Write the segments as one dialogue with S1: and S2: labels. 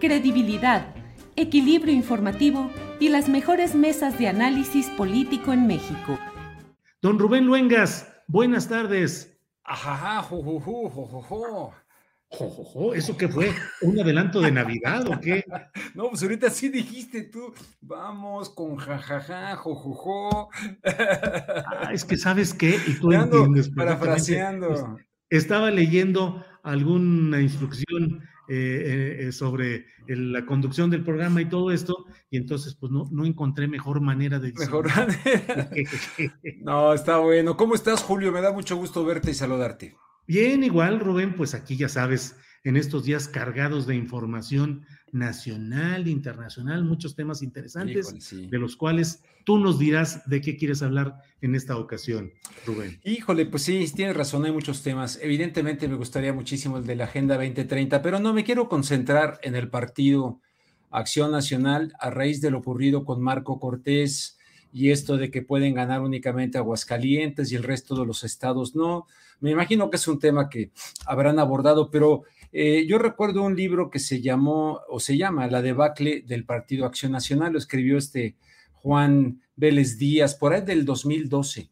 S1: credibilidad, equilibrio informativo y las mejores mesas de análisis político en México.
S2: Don Rubén Luengas, buenas tardes.
S3: Ajaja, jujuju, jojojo.
S2: Jojojo, ¿eso qué fue? ¿Un adelanto de Navidad o qué?
S3: No, pues ahorita sí dijiste tú, vamos con jajaja, jojojo.
S2: Ah, es que sabes qué, y tú entiendes
S3: parafraseando.
S2: Estaba leyendo alguna instrucción eh, eh, sobre el- la conducción del programa y todo esto, y entonces pues no, no encontré mejor manera de
S3: Mejor.
S2: decirlo.
S3: No, está bueno. ¿Cómo estás, Julio? Me da mucho gusto verte y saludarte.
S2: Bien, igual, Rubén, pues aquí ya sabes, en estos días cargados de información nacional, internacional, muchos temas interesantes,
S3: Híjole, sí.
S2: de los cuales tú nos dirás de qué quieres hablar en esta ocasión, Rubén.
S3: Híjole, pues sí, tienes razón, hay muchos temas. Evidentemente me gustaría muchísimo el de la Agenda 2030, pero no me quiero concentrar en el partido Acción Nacional a raíz de lo ocurrido con Marco Cortés y esto de que pueden ganar únicamente Aguascalientes y el resto de los estados no. Me imagino que es un tema que habrán abordado, pero eh, yo recuerdo un libro que se llamó o se llama La debacle del Partido Acción Nacional, lo escribió este Juan Vélez Díaz, por ahí del 2012.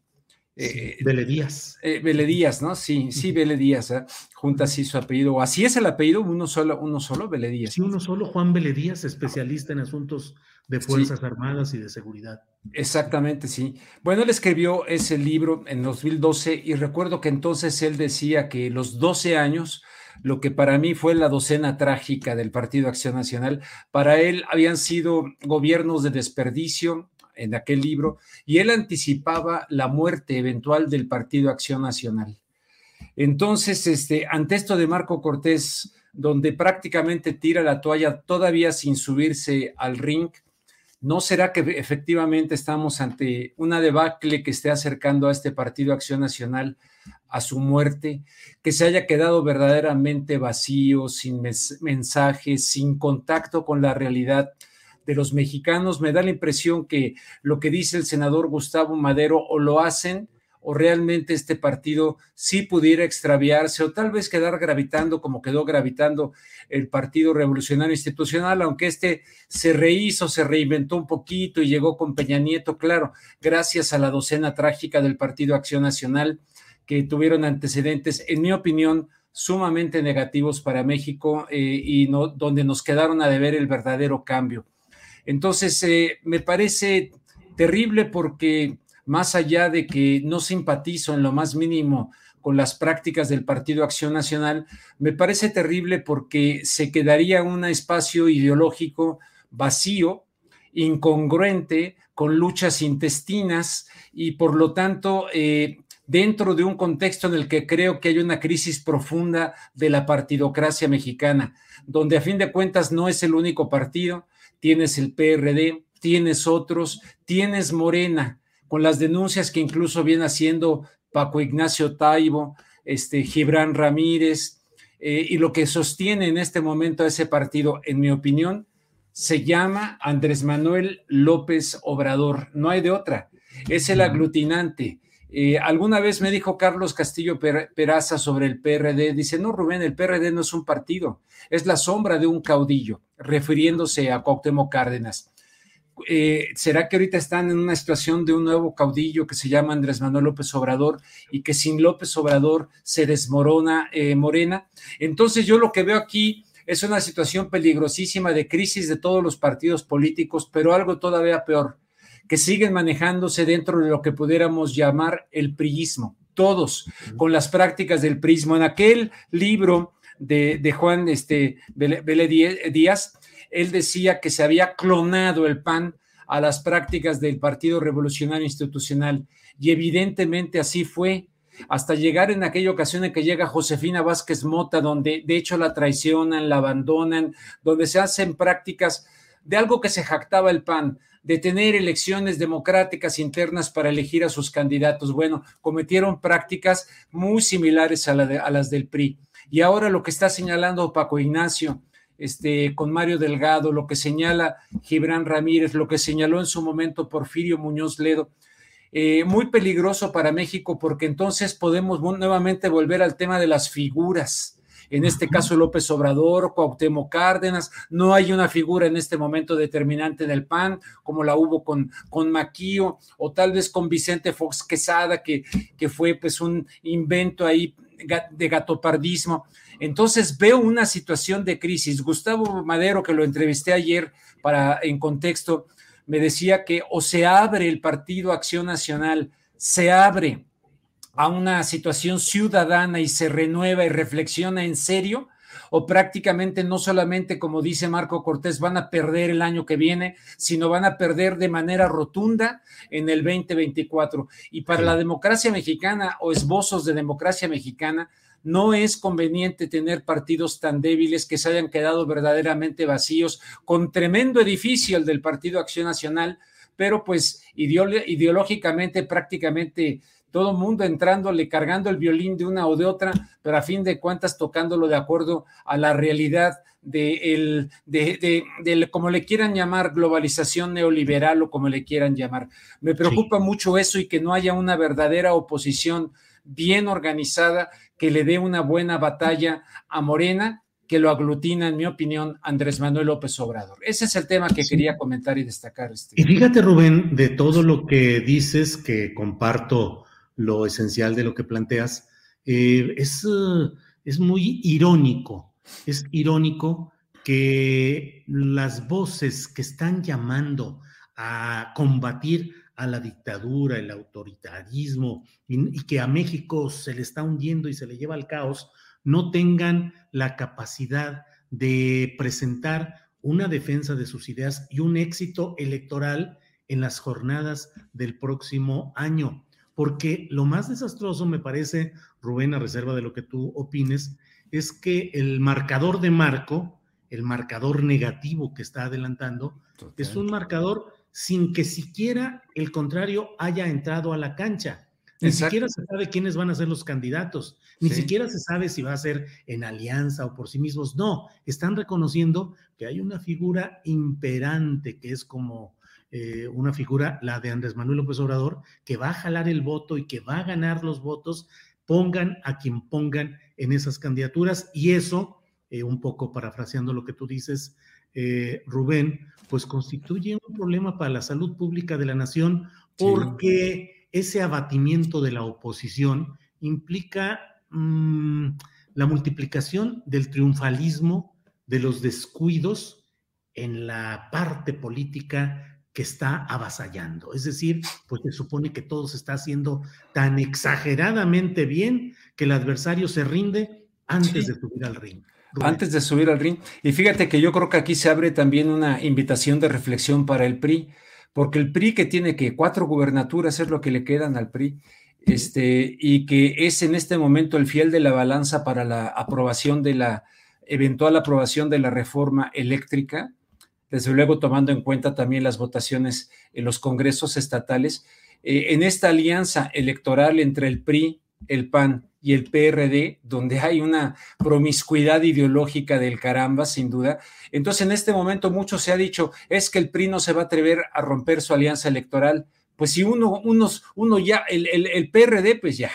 S3: Eh,
S2: Vélez Díaz.
S3: eh, Vélez Díaz, ¿no? Sí, sí, Vélez Díaz, ¿eh? junta así su apellido. Así es el apellido, uno solo, uno solo, Vélez Díaz.
S2: Sí, uno solo, Juan Vélez Díaz, especialista en asuntos de
S3: Sí.
S2: Fuerzas Armadas y de seguridad.
S3: Exactamente, sí. Bueno, él escribió ese libro en 2012 y recuerdo que entonces él decía que los 12 años, lo que para mí fue la docena trágica del Partido Acción Nacional, para él habían sido gobiernos de desperdicio en aquel libro y él anticipaba la muerte eventual del Partido Acción Nacional. Entonces, este, ante esto de Marco Cortés, donde prácticamente tira la toalla todavía sin subirse al ring, ¿No será que efectivamente estamos ante una debacle que esté acercando a este Partido Acción Nacional a su muerte, que se haya quedado verdaderamente vacío, sin mensajes, sin contacto con la realidad de los mexicanos? Me da la impresión que lo que dice el senador Gustavo Madero o lo hacen o realmente este partido sí pudiera extraviarse o tal vez quedar gravitando como quedó gravitando el Partido Revolucionario Institucional, aunque este se rehizo, se reinventó un poquito y llegó con Peña Nieto, claro, gracias a la docena trágica del Partido Acción Nacional, que tuvieron antecedentes, en mi opinión, sumamente negativos para México eh, y no, donde nos quedaron a deber el verdadero cambio. Entonces, eh, me parece terrible porque más allá de que no simpatizo en lo más mínimo con las prácticas del Partido Acción Nacional, me parece terrible porque se quedaría un espacio ideológico vacío, incongruente, con luchas intestinas y por lo tanto eh, dentro de un contexto en el que creo que hay una crisis profunda de la partidocracia mexicana, donde a fin de cuentas no es el único partido, tienes el PRD, tienes otros, tienes Morena, con las denuncias que incluso viene haciendo Paco Ignacio Taibo, este, Gibran Ramírez, eh, y lo que sostiene en este momento a ese partido, en mi opinión, se llama Andrés Manuel López Obrador, no hay de otra, es el aglutinante. Eh, alguna vez me dijo Carlos Castillo Peraza sobre el PRD, dice, no, Rubén, el PRD no es un partido, es la sombra de un caudillo, refiriéndose a Cuauhtémoc Cárdenas. Eh, ¿Será que ahorita están en una situación de un nuevo caudillo que se llama Andrés Manuel López Obrador y que sin López Obrador se desmorona eh, Morena? Entonces yo lo que veo aquí es una situación peligrosísima de crisis de todos los partidos políticos, pero algo todavía peor que siguen manejándose dentro de lo que pudiéramos llamar el priismo, todos con las prácticas del prismo. En aquel libro de, Juan este, Díaz, él decía que se había clonado el PAN a las prácticas del Partido Revolucionario Institucional. Y evidentemente así fue. Hasta llegar en aquella ocasión en que llega Josefina Vázquez Mota, donde de hecho la traicionan, la abandonan, donde se hacen prácticas de algo que se jactaba el PAN, de tener elecciones democráticas internas para elegir a sus candidatos. Bueno, cometieron prácticas muy similares a, las del PRI. Y ahora lo que está señalando Paco Ignacio, este, con Mario Delgado, lo que señala Gibran Ramírez, lo que señaló en su momento Porfirio Muñoz Ledo, eh, muy peligroso para México porque entonces podemos nuevamente volver al tema de las figuras en este caso López Obrador, Cuauhtémoc Cárdenas, no hay una figura en este momento determinante en el PAN, como la hubo con, con Maquío, o tal vez con Vicente Fox Quesada, que, que fue pues un invento ahí de gatopardismo. Entonces veo una situación de crisis. Gustavo Madero, que lo entrevisté ayer para en contexto, me decía que o se abre el Partido Acción Nacional, se abre a una situación ciudadana y se renueva y reflexiona en serio, o prácticamente no solamente, como dice Marco Cortés, van a perder el año que viene, sino van a perder de manera rotunda en el 2024. Y para la democracia mexicana o esbozos de democracia mexicana, no es conveniente tener partidos tan débiles que se hayan quedado verdaderamente vacíos, con tremendo edificio el del Partido Acción Nacional, pero pues ideológicamente prácticamente todo mundo entrándole, cargando el violín de una o de otra, pero a fin de cuentas tocándolo de acuerdo a la realidad de, el, de, de, como le quieran llamar, globalización neoliberal o como le quieran llamar. Me preocupa mucho eso y que no haya una verdadera oposición bien organizada que le dé una buena batalla a Morena, que lo aglutina, en mi opinión, Andrés Manuel López Obrador. Ese es el tema que quería comentar y destacar.
S2: Este. Y fíjate, Rubén, de todo lo que dices, que comparto lo esencial de lo que planteas, eh, es, es muy irónico, es irónico que las voces que están llamando a combatir a la dictadura, el autoritarismo, y, que a México se le está hundiendo y se le lleva al caos, no tengan la capacidad de presentar una defensa de sus ideas y un éxito electoral en las jornadas del próximo año porque lo más desastroso me parece, Rubén, a reserva de lo que tú opines, es que el marcador de Marco, el marcador negativo que está adelantando, es un marcador sin que siquiera el contrario haya entrado a la cancha. Ni siquiera se sabe quiénes van a ser los candidatos, ni siquiera se sabe si va a ser en alianza o por sí mismos. No, están reconociendo que hay una figura imperante que es como eh, una figura, la de Andrés Manuel López Obrador, que va a jalar el voto y que va a ganar los votos, pongan a quien pongan en esas candidaturas. Y eso, eh, un poco parafraseando lo que tú dices, eh, Rubén, pues constituye un problema para la salud pública de la nación porque ese abatimiento de la oposición implica mm, la multiplicación del triunfalismo, de los descuidos en la parte política que está avasallando. Es decir, pues se supone que todo se está haciendo tan exageradamente bien que el adversario se rinde antes de subir al ring.
S3: Antes de subir al ring. Y fíjate que yo creo que aquí se abre también una invitación de reflexión para el PRI, porque el PRI que tiene que cuatro gubernaturas es lo que le quedan al PRI, este, y que es en este momento el fiel de la balanza para la aprobación de la eventual aprobación de la reforma eléctrica, desde luego tomando en cuenta también las votaciones en los congresos estatales, eh, en esta alianza electoral entre el PRI, el PAN y el PRD, donde hay una promiscuidad ideológica del caramba, sin duda. Entonces, en este momento mucho se ha dicho, es que el PRI no se va a atrever a romper su alianza electoral, Pues si uno, unos, uno ya, el, el, PRD, pues ya.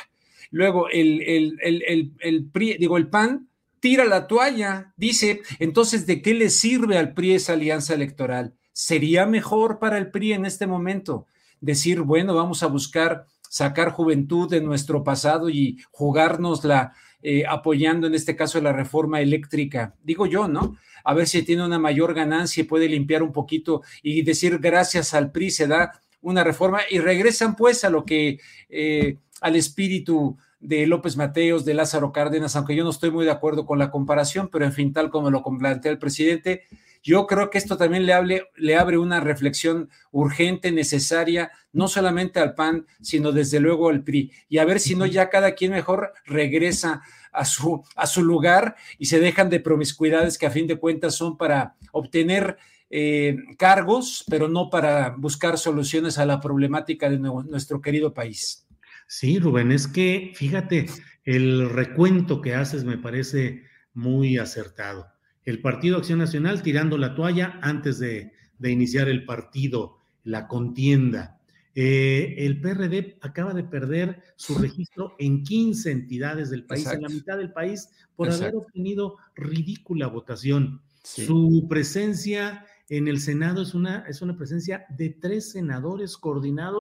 S3: Luego el, el, el, PRI, digo, el PAN tira la toalla, dice, entonces, ¿de qué le sirve al PRI esa alianza electoral? ¿Sería mejor para el PRI en este momento decir, bueno, vamos a buscar sacar juventud de nuestro pasado y jugárnosla eh, apoyando en este caso la reforma eléctrica? Digo yo, ¿no? A ver si tiene una mayor ganancia y puede limpiar un poquito y decir gracias al PRI se da una reforma y regresan pues a lo que, eh, al espíritu de López Mateos, de Lázaro Cárdenas, aunque yo no estoy muy de acuerdo con la comparación, pero en fin, tal como lo plantea el presidente, yo creo que esto también le, le abre una reflexión urgente, necesaria, no solamente al PAN, sino desde luego al PRI. Y a ver si no ya cada quien mejor regresa a su, a su lugar y se dejan de promiscuidades que a fin de cuentas son para obtener eh, cargos, pero no para buscar soluciones a la problemática de nuestro querido país.
S2: Sí, Rubén, es que fíjate, el recuento que haces me parece muy acertado. El Partido Acción Nacional tirando la toalla antes de, iniciar el partido, la contienda. Eh, el PRD acaba de perder su registro en 15 entidades del país, en la mitad del país, por haber obtenido ridícula votación. Su presencia en el Senado es una, es una presencia de tres senadores coordinados.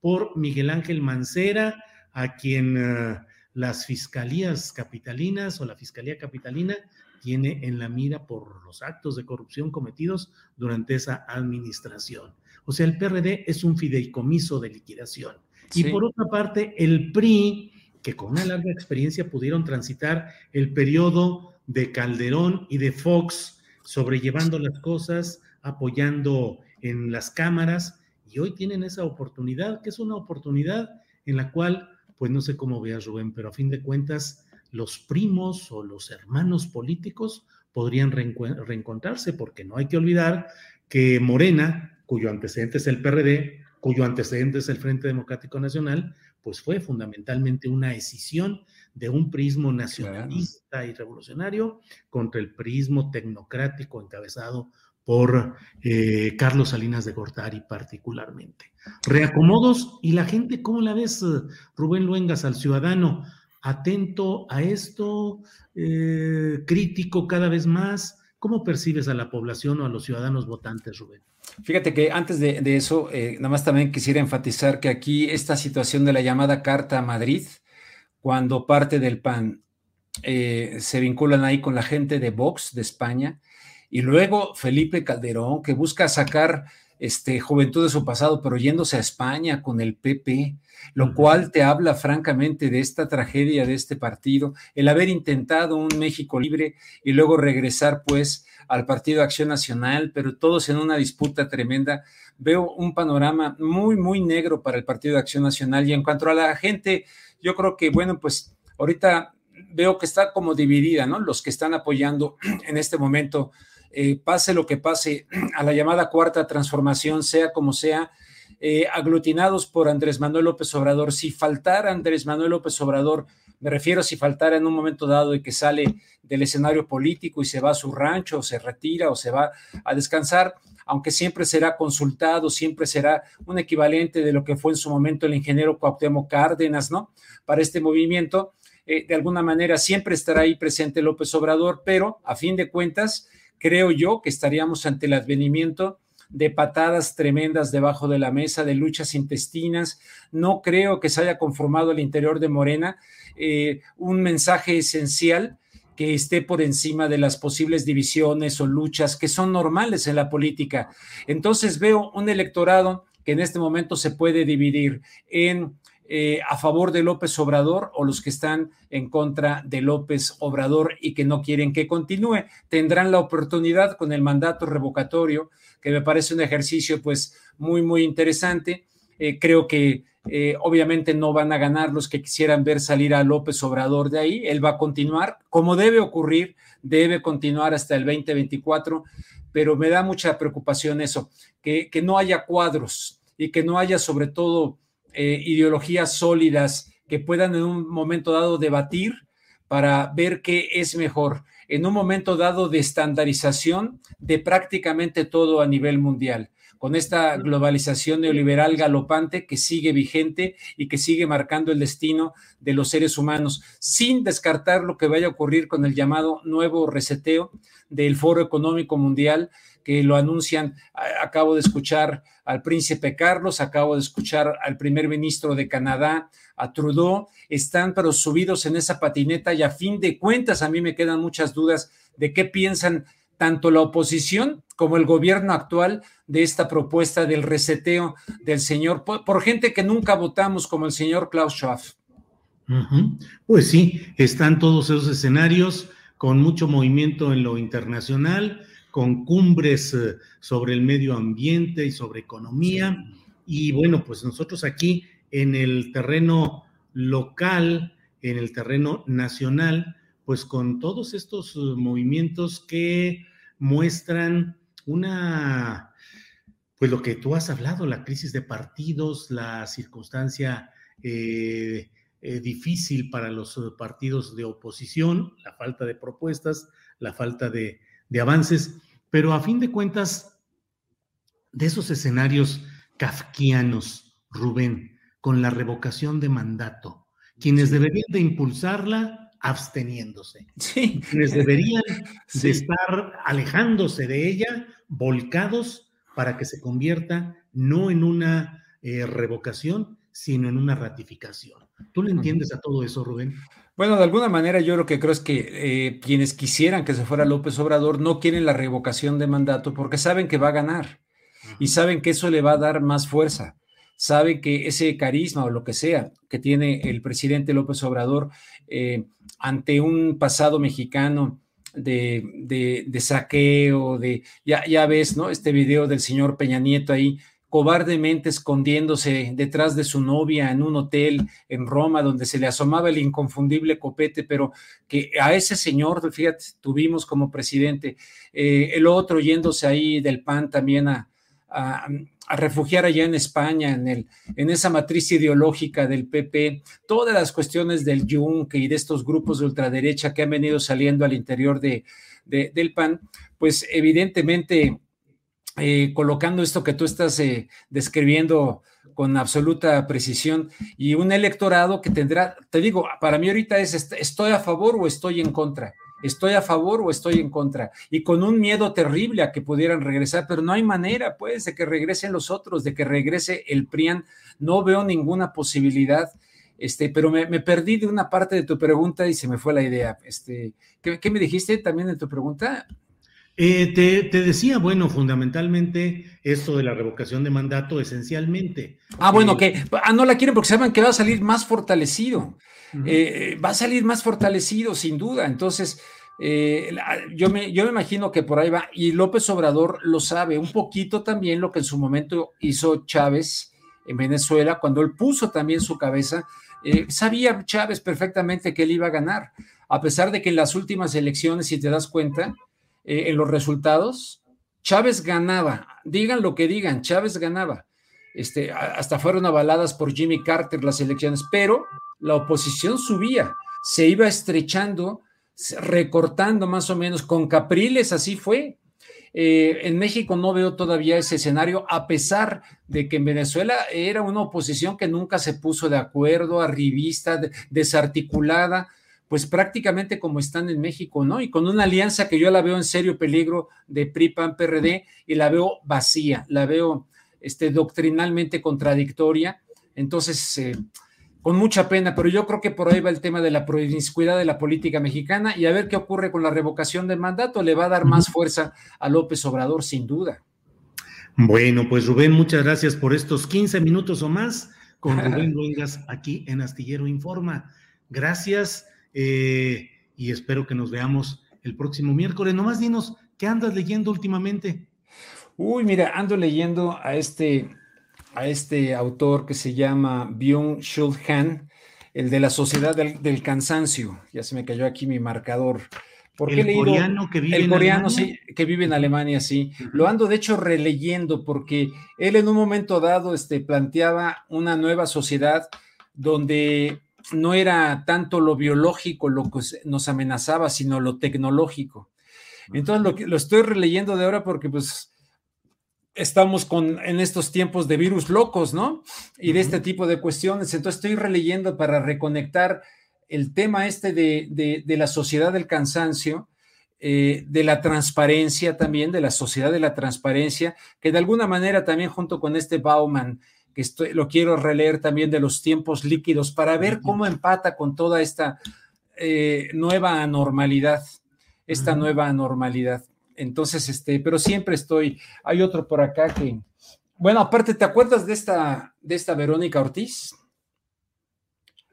S2: Por Miguel Ángel Mancera, a quien uh, las fiscalías capitalinas o la fiscalía capitalina tiene en la mira por los actos de corrupción cometidos durante esa administración. O sea, el PRD es un fideicomiso de liquidación. Y por otra parte, el PRI, que con una larga experiencia pudieron transitar el periodo de Calderón y de Fox, sobrellevando las cosas, apoyando en las cámaras, y hoy tienen esa oportunidad, que es una oportunidad en la cual, pues no sé cómo veas, Rubén, pero a fin de cuentas, los primos o los hermanos políticos podrían reencontrarse, porque no hay que olvidar que Morena, cuyo antecedente es el PRD, cuyo antecedente es el Frente Democrático Nacional, pues fue fundamentalmente una escisión de un prismo nacionalista y revolucionario contra el prismo tecnocrático encabezado por eh, Carlos Salinas de Gortari particularmente. Reacomodos y la gente, ¿cómo la ves, Rubén Luengas, al ciudadano? atento a esto, eh, crítico cada vez más. ¿Cómo percibes a la población o a los ciudadanos votantes, Rubén?
S3: Fíjate que antes de, eso, eh, nada más también quisiera enfatizar que aquí esta situación de la llamada Carta a Madrid, cuando parte del PAN eh, se vinculan ahí con la gente de Vox de España, y luego Felipe Calderón, que busca sacar este, juventud de su pasado, pero yéndose a España con el PP, lo cual te habla francamente de esta tragedia de este partido, el haber intentado un México libre y luego regresar pues al Partido Acción Nacional, pero todos en una disputa tremenda. Veo un panorama muy, muy negro para el Partido de Acción Nacional y en cuanto a la gente, yo creo que, bueno, pues ahorita veo que está como dividida, ¿no? Los que están apoyando en este momento, eh, pase lo que pase, a la llamada cuarta transformación, sea como sea, eh, aglutinados por Andrés Manuel López Obrador. Si faltara Andrés Manuel López Obrador, me refiero si faltara en un momento dado y que sale del escenario político y se va a su rancho o se retira o se va a descansar, aunque siempre será consultado, siempre será un equivalente de lo que fue en su momento el ingeniero Cuauhtémoc Cárdenas, ¿no? Para este movimiento, eh, de alguna manera siempre estará ahí presente López Obrador, pero a fin de cuentas, creo yo que estaríamos ante el advenimiento de patadas tremendas debajo de la mesa, de luchas intestinas. No creo que se haya conformado al interior de Morena eh, un mensaje esencial que esté por encima de las posibles divisiones o luchas que son normales en la política. Entonces veo un electorado que en este momento se puede dividir en eh, a favor de López Obrador o los que están en contra de López Obrador y que no quieren que continúe. Tendrán la oportunidad con el mandato revocatorio, que me parece un ejercicio pues muy, muy interesante. Eh, creo que eh, obviamente no van a ganar los que quisieran ver salir a López Obrador de ahí. Él va a continuar, como debe ocurrir, debe continuar hasta el 2024, pero me da mucha preocupación eso, que, que no haya cuadros y que no haya sobre todo eh, ideologías sólidas que puedan en un momento dado debatir para ver qué es mejor, en un momento dado de estandarización de prácticamente todo a nivel mundial, con esta globalización neoliberal galopante que sigue vigente y que sigue marcando el destino de los seres humanos, sin descartar lo que vaya a ocurrir con el llamado nuevo reseteo del Foro Económico Mundial, que lo anuncian. Acabo de escuchar al príncipe Carlos, acabo de escuchar al primer ministro de Canadá, a Trudeau, están pero subidos en esa patineta y a fin de cuentas a mí me quedan muchas dudas de qué piensan tanto la oposición como el gobierno actual de esta propuesta del reseteo del señor, por, gente que nunca votamos como el señor Klaus Schwab.
S2: Pues sí, están todos esos escenarios con mucho movimiento en lo internacional, con cumbres eh, sobre el medio ambiente y sobre economía. Y bueno, pues nosotros aquí en el terreno local, en el terreno nacional, pues con todos estos eh, movimientos que muestran una, pues lo que tú has hablado, la crisis de partidos, la circunstancia eh, difícil para los partidos de oposición, la falta de propuestas, la falta de, de avances, pero a fin de cuentas, de esos escenarios kafkianos, Rubén, con la revocación de mandato, quienes deberían de impulsarla absteniéndose,
S3: sí.
S2: quienes deberían de estar alejándose de ella, volcados para que se convierta no en una eh, revocación, sino en una ratificación. ¿Tú le entiendes a todo eso, Rubén?
S3: Bueno, de alguna manera yo lo que creo es que eh, quienes quisieran que se fuera López Obrador no quieren la revocación de mandato porque saben que va a ganar y saben que eso le va a dar más fuerza. Saben que ese carisma o lo que sea que tiene el presidente López Obrador eh, ante un pasado mexicano de, de, saqueo, de, ya, ya ves, ¿no? Este video del señor Peña Nieto ahí cobardemente escondiéndose detrás de su novia en un hotel en Roma donde se le asomaba el inconfundible copete, pero que a ese señor, fíjate, tuvimos como presidente, eh, el otro yéndose ahí del PAN también a, refugiar allá en España, en, el, en esa matriz ideológica del PP, todas las cuestiones del Yunque y de estos grupos de ultraderecha que han venido saliendo al interior de, del PAN, pues evidentemente eh, colocando esto que tú estás eh, describiendo con absoluta precisión y un electorado que tendrá, te digo, para mí ahorita es estoy a favor o estoy en contra, estoy a favor o estoy en contra y con un miedo terrible a que pudieran regresar, pero no hay manera pues de que regresen los otros, de que regrese el PRIAN, no veo ninguna posibilidad. Este, pero me, perdí de una parte de tu pregunta y se me fue la idea. Este, ¿qué, ¿Qué me dijiste también en tu pregunta?
S2: Eh, te, decía, bueno, fundamentalmente esto de la revocación de mandato, esencialmente.
S3: Ah, bueno, eh, que ah, no la quieren porque saben que va a salir más fortalecido. Eh, va a salir más fortalecido, sin duda. Entonces, yo, me, yo me imagino que por ahí va. Y López Obrador lo sabe un poquito también lo que en su momento hizo Chávez en Venezuela, cuando él puso también su cabeza. sabía Chávez perfectamente que él iba a ganar, a pesar de que en las últimas elecciones, si te das cuenta, eh, en los resultados, Chávez ganaba, digan lo que digan, Chávez ganaba. Este, hasta fueron avaladas por Jimmy Carter las elecciones, pero la oposición subía, se iba estrechando, recortando más o menos, con Capriles así fue. Eh, en México no veo todavía ese escenario, a pesar de que en Venezuela era una oposición que nunca se puso de acuerdo, arribista, desarticulada, pues prácticamente como están en México, ¿no? Y con una alianza que yo la veo en serio peligro de PRI, PAN, PRD y la veo vacía, la veo este, doctrinalmente contradictoria. Entonces, eh, con mucha pena, pero yo creo que por ahí va el tema de la promiscuidad de la política mexicana y a ver qué ocurre con la revocación del mandato. Le va a dar más fuerza a López Obrador, sin duda.
S2: Bueno, pues Rubén, muchas gracias por estos 15 minutos o más con Rubén Luengas aquí en Astillero Informa. Gracias. Eh, y espero que nos veamos el próximo miércoles. Nomás dinos, ¿qué andas leyendo últimamente?
S3: Uy, mira, ando leyendo a este, a este autor que se llama Byung-Chul Han, el de la Sociedad del, Cansancio. Ya se me cayó aquí mi marcador.
S2: el coreano que vive
S3: el en coreano, Alemania? sí, que vive en Alemania, sí. Lo ando de hecho releyendo porque él en un momento dado este, planteaba una nueva sociedad donde no era tanto lo biológico lo que nos amenazaba, sino lo tecnológico. Entonces lo, lo estoy releyendo de ahora porque pues estamos con, en estos tiempos de virus locos, ¿no? Y de este tipo de cuestiones. Entonces estoy releyendo para reconectar el tema este de, la sociedad del cansancio, eh, de la transparencia también, de la sociedad de la transparencia, que de alguna manera también junto con este Bauman, que estoy, lo quiero releer también de los tiempos líquidos para ver cómo empata con toda esta eh, nueva normalidad, esta nueva normalidad. Entonces, este, pero siempre estoy, hay otro por acá que, bueno, aparte, ¿te acuerdas de esta, de esta Verónica Ortiz?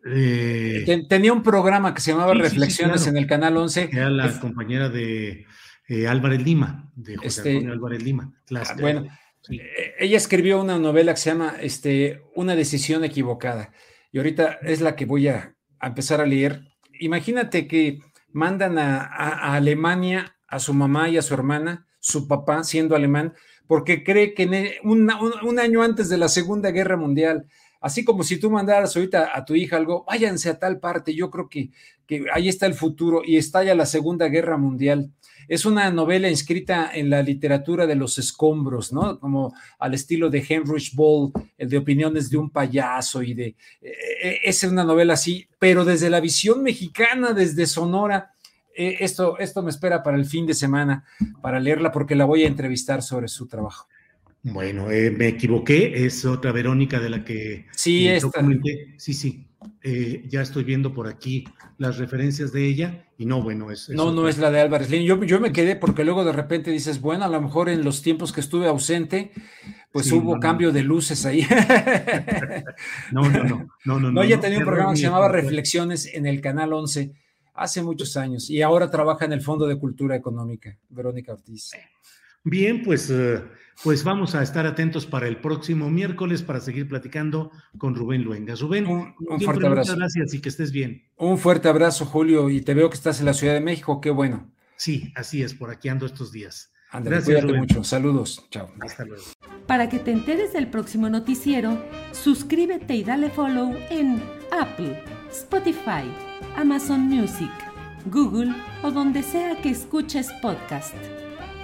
S3: Eh, tenía un programa que se llamaba Reflexiones en el Canal 11.
S2: Era la compañera de eh, Álvarez Lima, de José este, Antonio Álvarez Lima.
S3: Ah, bueno, eh, ella escribió una novela que se llama este, Una decisión equivocada. Y ahorita es la que voy a, empezar a leer. Imagínate que mandan a, Alemania a su mamá y a su hermana, su papá siendo alemán, porque cree que e, un, un, año antes de la Segunda Guerra Mundial, así como si tú mandaras ahorita a tu hija algo, váyanse a tal parte, yo creo que, que ahí está el futuro y estalla la Segunda Guerra Mundial. Es una novela inscrita en la literatura de los escombros, ¿no? Como al estilo de Heinrich Ball, el de opiniones de un payaso y de... Eh, eh, es una novela así, pero desde la visión mexicana, desde Sonora. Eh, esto, esto me espera para el fin de semana, para leerla, porque la voy a entrevistar sobre su trabajo.
S2: Bueno, me equivoqué, es otra Verónica de la que...
S3: Sí, esta.
S2: Sí, sí, ya estoy viendo por aquí las referencias de ella y no, bueno, es...
S3: no, no es la de Álvarez Lin. Yo, yo me quedé porque luego de repente dices, bueno, a lo mejor en los tiempos que estuve ausente, pues hubo cambio de luces ahí.
S2: no, no, no, no, no.
S3: No, ella tenía un programa que se llamaba Reflexiones en el Canal 11 hace muchos años y ahora trabaja en el Fondo de Cultura Económica, Verónica Ortiz.
S2: Bien, pues, eh, pues vamos a estar atentos para el próximo miércoles para seguir platicando con Rubén Luengas. Rubén,
S3: un, fuerte abrazo.
S2: Muchas gracias y que estés bien.
S3: Un fuerte abrazo, Julio, y te veo que estás en la Ciudad de México, qué bueno.
S2: Sí, así es, por aquí ando estos días.
S3: Andale, gracias, cuídate mucho. Saludos. Chao.
S2: Hasta luego.
S1: Para que te enteres del próximo noticiero, suscríbete y dale follow en Apple, Spotify, Amazon Music, Google o donde sea que escuches podcast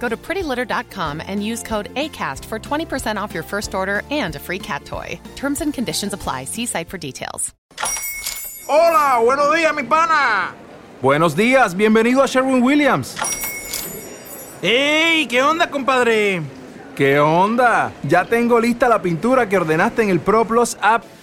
S4: Go to prettylitter.com and use code ACAST for 20% off your first order and a free cat toy. Terms and conditions apply. See site for details.
S5: Hola, buenos días, mi pana.
S6: Buenos días, bienvenido a Sherwin Williams.
S5: ¡Ey! ¿Qué onda, compadre?
S6: ¿Qué onda? Ya tengo lista la pintura que ordenaste en el ProPlus app.